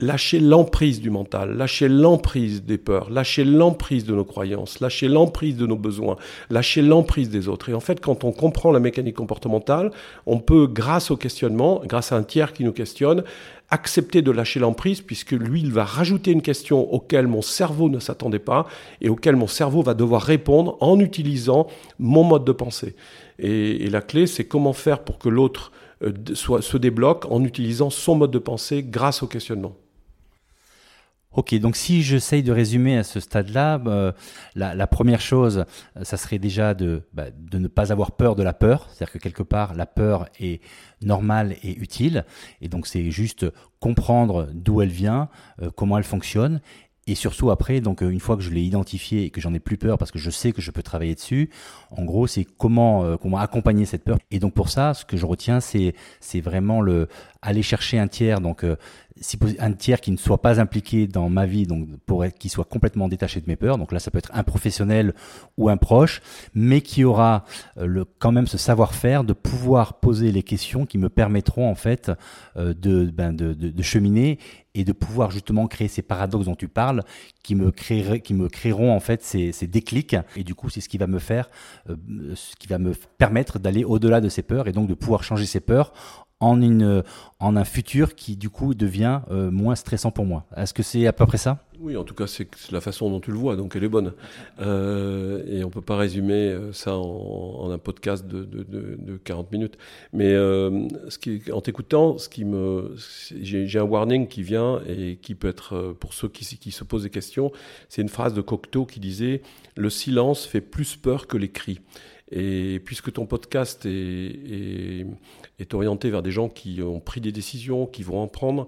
lâcher l'emprise du mental, lâcher l'emprise des peurs, lâcher l'emprise de nos croyances, lâcher l'emprise de nos besoins, lâcher l'emprise des autres. Et en fait, quand on comprend la mécanique comportementale, on peut, grâce au questionnement, grâce à un tiers qui nous questionne, accepter de lâcher l'emprise puisque lui, il va rajouter une question auquel mon cerveau ne s'attendait pas et auquel mon cerveau va devoir répondre en utilisant mon mode de pensée. Et, la clé, c'est comment faire pour que l'autre euh, soit, se débloque en utilisant son mode de pensée grâce au questionnement. Ok, donc si j'essaye de résumer à ce stade-là, euh, la, première chose, euh, ça serait déjà de, bah, de ne pas avoir peur de la peur, c'est-à-dire que quelque part la peur est normale et utile, et donc c'est juste comprendre d'où elle vient, euh, comment elle fonctionne, et surtout après, donc une fois que je l'ai identifié et que j'en ai plus peur parce que je sais que je peux travailler dessus, en gros c'est comment comment accompagner cette peur. Et donc pour ça, ce que je retiens, c'est c'est vraiment le aller chercher un tiers, donc un tiers qui ne soit pas impliqué dans ma vie, donc pour qui soit complètement détaché de mes peurs. Donc là, ça peut être un professionnel ou un proche, mais qui aura euh, le, quand même ce savoir-faire de pouvoir poser les questions qui me permettront en fait euh, de, ben de, de, cheminer et de pouvoir justement créer ces paradoxes dont tu parles, qui me qui me créeront en fait ces, ces déclics. Et du coup, c'est ce qui va me faire, euh, ce qui va me permettre d'aller au-delà de ces peurs et donc de pouvoir changer ces peurs en, un futur qui du coup devient euh, moins stressant pour moi. Est-ce que c'est à peu près ça? Oui, en tout cas c'est la façon dont tu le vois, donc elle est bonne. Euh, et on peut pas résumer euh, ça en, un podcast de, de, de, de, 40 minutes. Mais en t'écoutant, j'ai un warning qui vient et qui peut être pour ceux qui, se posent des questions. C'est une phrase de Cocteau qui disait le silence fait plus peur que les cris. Et puisque ton podcast est, est, orienté vers des gens qui ont pris des décisions, qui vont en prendre,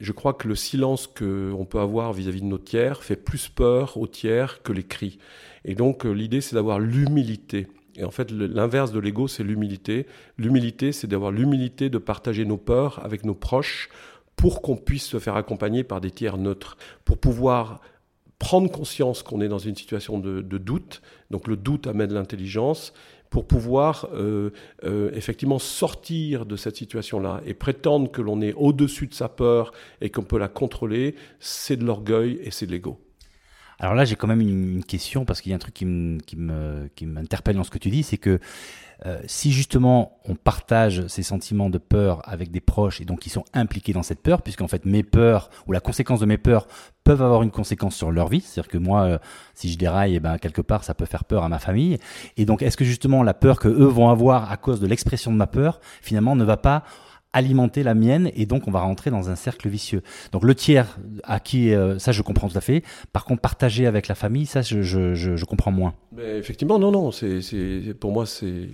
je crois que le silence qu'on peut avoir vis-à-vis de nos tiers fait plus peur aux tiers que les cris. Et donc euh, l'idée, c'est d'avoir l'humilité. Et en fait, l'inverse de l'ego, c'est l'humilité. L'humilité, c'est d'avoir l'humilité de partager nos peurs avec nos proches pour qu'on puisse se faire accompagner par des tiers neutres, pour pouvoir prendre conscience qu'on est dans une situation de, doute. Donc le doute amène l'intelligence pour pouvoir euh, euh, effectivement sortir de cette situation-là et prétendre que l'on est au-dessus de sa peur et qu'on peut la contrôler, c'est de l'orgueil et c'est de l'ego. Alors là, j'ai quand même une, question parce qu'il y a un truc qui m'interpelle dans ce que tu dis, c'est que euh, si justement on partage ces sentiments de peur avec des proches et donc qui sont impliqués dans cette peur, puisqu'en fait mes peurs ou la conséquence de mes peurs peuvent avoir une conséquence sur leur vie, c'est-à-dire que moi, euh, si je déraille, eh ben quelque part ça peut faire peur à ma famille. Et donc est-ce que justement la peur que eux vont avoir à cause de l'expression de ma peur, finalement ne va pas alimenter la mienne et donc on va rentrer dans un cercle vicieux. Donc le tiers à qui euh, ça je comprends tout à fait. Par contre partager avec la famille ça je je, je, je comprends moins. Mais effectivement non non c'est pour moi c'est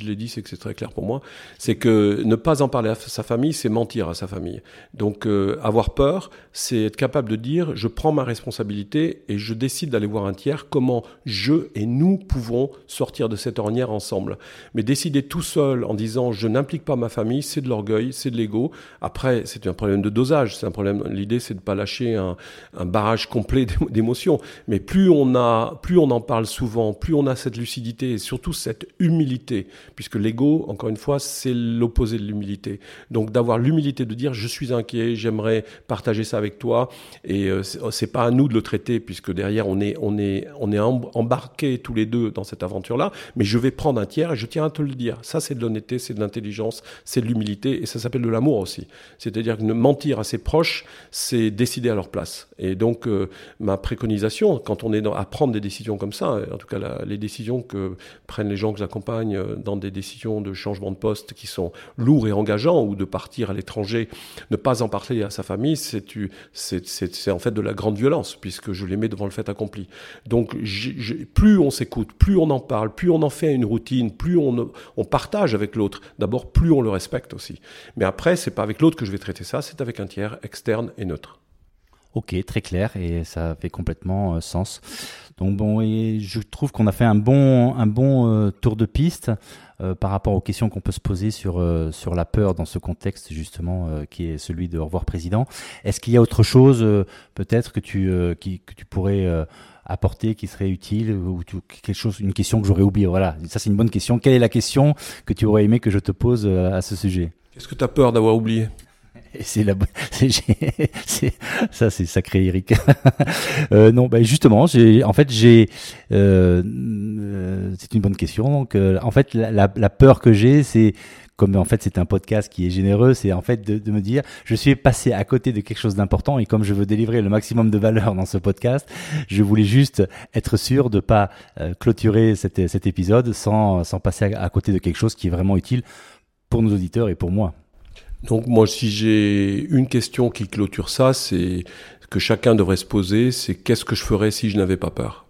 je l'ai dit, c'est que c'est très clair pour moi, c'est que ne pas en parler à sa famille, c'est mentir à sa famille. Donc euh, avoir peur, c'est être capable de dire, je prends ma responsabilité et je décide d'aller voir un tiers, comment je et nous pouvons sortir de cette ornière ensemble. Mais décider tout seul en disant, je n'implique pas ma famille, c'est de l'orgueil, c'est de l'ego. Après, c'est un problème de dosage, c'est un problème, l'idée c'est de pas lâcher un, un barrage complet d'émotions. Mais plus on a, plus on en parle souvent, plus on a cette lucidité et surtout cette humilité puisque l'ego, encore une fois, c'est l'opposé de l'humilité. Donc d'avoir l'humilité de dire je suis inquiet, j'aimerais partager ça avec toi, et euh, c'est pas à nous de le traiter, puisque derrière on est on est on est embarqués tous les deux dans cette aventure-là, mais je vais prendre un tiers et je tiens à te le dire. Ça c'est de l'honnêteté, c'est de l'intelligence, c'est de l'humilité, et ça s'appelle de l'amour aussi. C'est-à-dire que mentir à ses proches, c'est décider à leur place. Et donc euh, ma préconisation, quand on est à prendre des décisions comme ça, tout cas les décisions que prennent les gens que j'accompagne euh, dans des décisions de changement de poste qui sont lourds et engageants ou de partir à l'étranger, ne pas en parler à sa famille, c'est en fait de la grande violence puisque je les mets devant le fait accompli. Donc plus on s'écoute, plus on en parle, plus on en fait une routine, plus on, on partage avec l'autre, d'abord plus on le respecte aussi. Mais après, c'est pas avec l'autre que je vais traiter ça, c'est avec un tiers externe et neutre. Ok, très clair et ça fait complètement euh, sens. Donc bon, et je trouve qu'on a fait un bon, un bon euh, tour de piste euh, par rapport aux questions qu'on peut se poser sur sur la peur dans ce contexte justement qui est celui de au revoir président. Est-ce qu'il y a autre chose peut-être que tu que tu pourrais apporter qui serait utile ou quelque chose, une question que j'aurais oubliée? Voilà, ça c'est une bonne question. Quelle est la question que tu aurais aimé que je te pose à ce sujet? Qu'est-ce que tu as peur d'avoir oublié? C'est la, (laughs) (laughs) c'est, ça c'est sacré Eric. (laughs) euh, non, bah justement, j'ai, en fait, j'ai, euh, euh, c'est une bonne question. Donc, euh, en fait, la, la, peur que j'ai, c'est comme en fait c'est un podcast qui est généreux, c'est en fait de, de, me dire je suis passé à côté de quelque chose d'important et comme je veux délivrer le maximum de valeur dans ce podcast, je voulais juste être sûr de pas clôturer cet, cet épisode sans, sans passer à côté de quelque chose qui est vraiment utile pour nos auditeurs et pour moi. Donc moi, si j'ai une question qui clôture ça, c'est que chacun devrait se poser, c'est qu'est-ce que je ferais si je n'avais pas peur?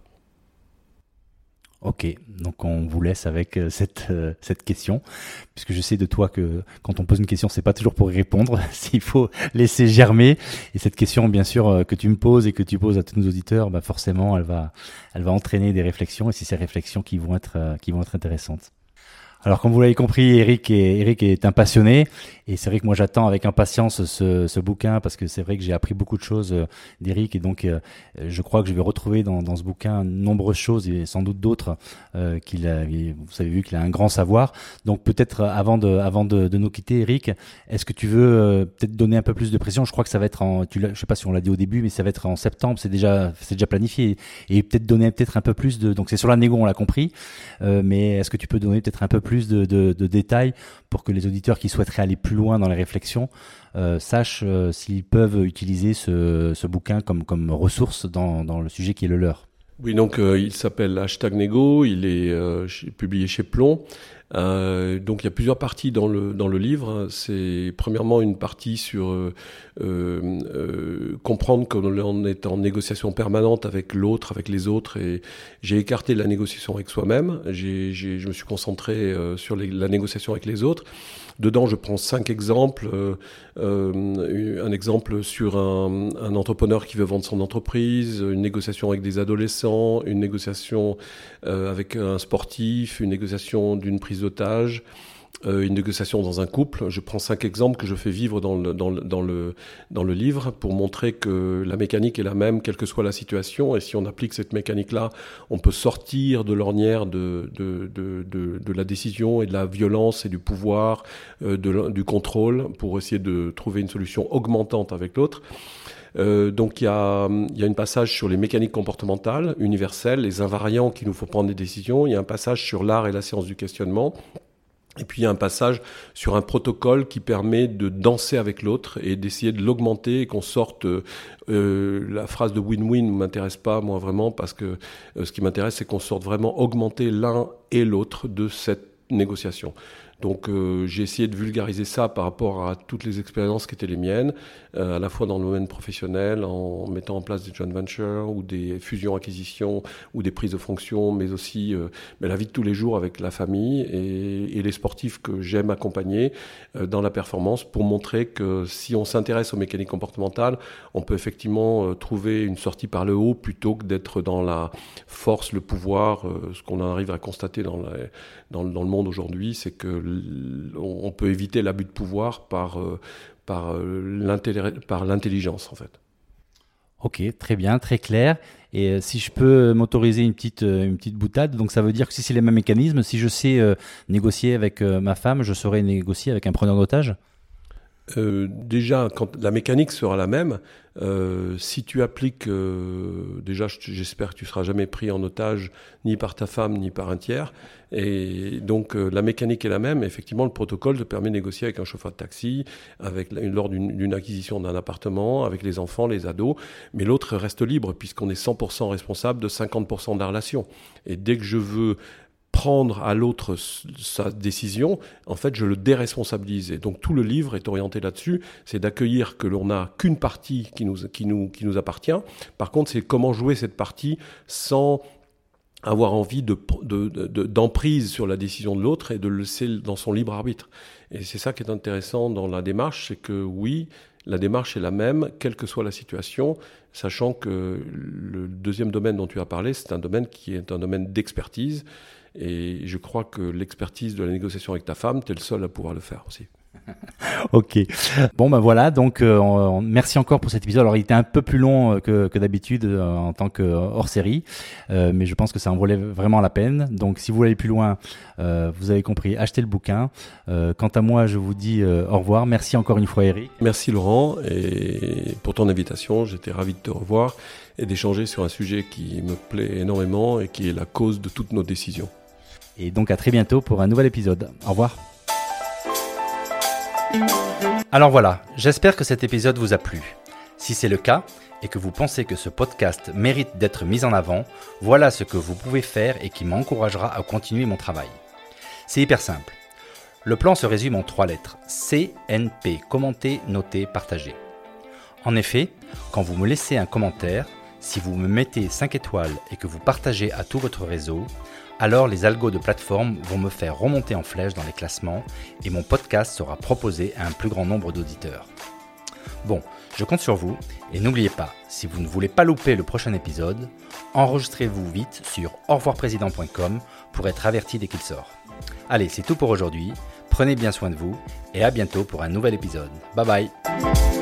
Ok, donc on vous laisse avec euh, cette euh, cette question, puisque je sais de toi que quand on pose une question, c'est pas toujours pour y répondre, (laughs) s'il faut laisser germer. Et cette question, bien sûr, euh, que tu me poses et que tu poses à tous nos auditeurs, bah forcément, elle va elle va entraîner des réflexions, et c'est ces réflexions qui vont être qui vont être intéressantes. Alors, comme vous l'avez compris, Eric est, Eric est un passionné. Et c'est vrai que moi, j'attends avec impatience ce, ce, bouquin parce que c'est vrai que j'ai appris beaucoup de choses euh, d'Eric. Et donc, euh, je crois que je vais retrouver dans, dans ce bouquin nombreuses choses et sans doute d'autres euh, qu'il a. Vous avez vu qu'il a un grand savoir. Donc, peut-être avant de, avant de, de, nous quitter, Eric, est-ce que tu veux peut-être donner un peu plus de pression Je crois que ça va être en. Tu je sais pas si on l'a dit au début, mais ça va être en septembre. C'est déjà, c'est déjà planifié. Et peut-être donner peut-être un peu plus de. Donc, c'est sur la négo, on l'a compris. mais est-ce que tu peux donner peut-être un peu plus plus de, détails pour que les auditeurs qui souhaiteraient aller plus loin dans les réflexions euh, sachent euh, s'ils peuvent utiliser ce, bouquin comme, ressource dans le sujet qui est le leur. Oui, donc euh, il s'appelle Hashtag Nego, il est publié chez Plomb. Euh, donc il y a plusieurs parties dans le, dans le livre. C'est premièrement une partie sur euh, euh, comprendre qu'on est en négociation permanente avec l'autre, avec les autres. Et j'ai écarté la négociation avec soi-même. je me suis concentré sur la négociation avec les autres. Dedans, je prends cinq exemples. Euh, euh, un exemple sur un, un, entrepreneur qui veut vendre son entreprise, une négociation avec des adolescents, une négociation euh, avec un sportif, une négociation d'une prise d'otage. Euh, une négociation dans un couple. Je prends cinq exemples que je fais vivre dans le, dans le, dans le, dans le livre pour montrer que la mécanique est la même, quelle que soit la situation. Et si on applique cette mécanique-là, on peut sortir de l'ornière de, de, de, de, la décision et de la violence et du pouvoir, euh, de, du contrôle, pour essayer de trouver une solution augmentante avec l'autre. Euh, donc il y a, y a une passage sur les mécaniques comportementales universelles, les invariants qui nous faut prendre des décisions. Il y a un passage sur l'art et la science du questionnement. Et puis il y a un passage sur un protocole qui permet de danser avec l'autre et d'essayer de l'augmenter et qu'on sorte. Euh, la phrase de win-win ne m'intéresse pas moi vraiment parce que euh, ce qui m'intéresse c'est qu'on sorte vraiment augmenter l'un et l'autre de cette négociation. Donc euh, j'ai essayé de vulgariser ça par rapport à toutes les expériences qui étaient les miennes, euh, à la fois dans le domaine professionnel, en mettant en place des joint ventures ou des fusions-acquisitions ou des prises de fonctions, mais aussi euh, mais la vie de tous les jours avec la famille et, et les sportifs que j'aime accompagner euh, dans la performance pour montrer que si on s'intéresse aux mécaniques comportementales, on peut effectivement euh, trouver une sortie par le haut plutôt que d'être dans la force, le pouvoir. ce qu'on arrive à constater dans, la, dans, dans le monde aujourd'hui, c'est que on peut éviter l'abus de pouvoir par, euh, par euh, l'intelligence en fait. Ok, très bien, très clair. Et euh, si je peux m'autoriser une petite, une petite boutade, donc ça veut dire que si c'est les mêmes mécanismes, si je sais négocier avec ma femme, je saurais négocier avec un preneur d'otage? Euh, déjà, quand la mécanique sera la même, euh, si tu appliques, euh, déjà, j'espère que tu seras jamais pris en otage ni par ta femme ni par un tiers. Et donc, la mécanique est la même. Effectivement, le protocole te permet de négocier avec un chauffeur de taxi, avec lors d'une acquisition d'un appartement, avec les enfants, les ados. Mais l'autre reste libre puisqu'on est 100% responsable de 50% de la relation. Et dès que je veux prendre à l'autre sa décision, en fait, je le déresponsabilise. Et donc tout le livre est orienté là-dessus, c'est d'accueillir que l'on n'a qu'une partie qui nous, qui, nous, qui nous appartient. Par contre, c'est comment jouer cette partie sans avoir envie de, d'emprise de, sur la décision de l'autre et de le laisser dans son libre arbitre. Et c'est ça qui est intéressant dans la démarche, c'est que oui, la démarche est la même, quelle que soit la situation, sachant que le deuxième domaine dont tu as parlé, c'est un domaine qui est un domaine d'expertise. Et je crois que l'expertise de la négociation avec ta femme, tu es le seul à pouvoir le faire aussi. (laughs) ok. Bon ben voilà, donc euh, merci encore pour cet épisode. Alors il était un peu plus long euh, que, que d'habitude euh, en tant que hors série, mais je pense que ça en valait vraiment la peine. Donc si vous voulez aller plus loin, vous avez compris, achetez le bouquin. quant à moi, je vous dis au revoir. Merci encore une fois Eric. Merci Laurent et pour ton invitation. J'étais ravi de te revoir et d'échanger sur un sujet qui me plaît énormément et qui est la cause de toutes nos décisions. Et donc à très bientôt pour un nouvel épisode. Au revoir. Alors voilà, j'espère que cet épisode vous a plu. Si c'est le cas, et que vous pensez que ce podcast mérite d'être mis en avant, voilà ce que vous pouvez faire et qui m'encouragera à continuer mon travail. C'est hyper simple. Le plan se résume en trois lettres. CNP, commenter, noter, partager. En effet, quand vous me laissez un commentaire, si vous me mettez 5 étoiles et que vous partagez à tout votre réseau, alors les algos de plateforme vont me faire remonter en flèche dans les classements et mon podcast sera proposé à un plus grand nombre d'auditeurs. Bon, je compte sur vous et n'oubliez pas, si vous ne voulez pas louper le prochain épisode, enregistrez-vous vite sur revoirprésident.com pour être averti dès qu'il sort. Allez, c'est tout pour aujourd'hui, prenez bien soin de vous et à bientôt pour un nouvel épisode. Bye bye